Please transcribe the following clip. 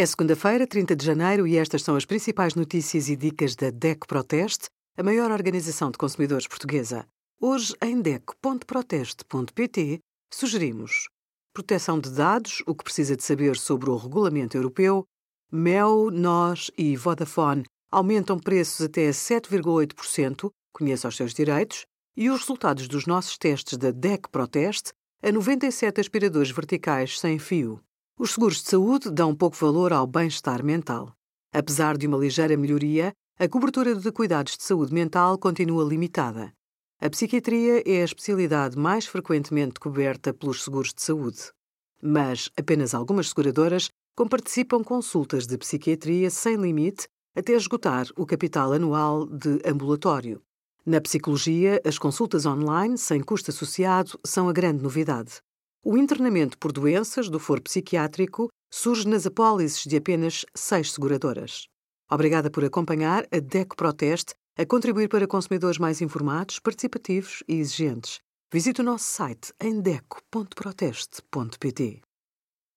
É segunda-feira, 30 de janeiro, e estas são as principais notícias e dicas da DEC Proteste, a maior organização de consumidores portuguesa. Hoje, em DEC.proteste.pt, sugerimos proteção de dados, o que precisa de saber sobre o regulamento europeu, Mel, Nós e Vodafone aumentam preços até 7,8%, conheça os seus direitos, e os resultados dos nossos testes da DEC Proteste a 97 aspiradores verticais sem fio. Os seguros de saúde dão pouco valor ao bem-estar mental. Apesar de uma ligeira melhoria, a cobertura de cuidados de saúde mental continua limitada. A psiquiatria é a especialidade mais frequentemente coberta pelos seguros de saúde. Mas apenas algumas seguradoras comparticipam consultas de psiquiatria sem limite até esgotar o capital anual de ambulatório. Na psicologia, as consultas online, sem custo associado, são a grande novidade. O internamento por doenças do foro psiquiátrico surge nas apólices de apenas seis seguradoras. Obrigada por acompanhar a DECO Proteste a contribuir para consumidores mais informados, participativos e exigentes. Visite o nosso site em deco.proteste.pt.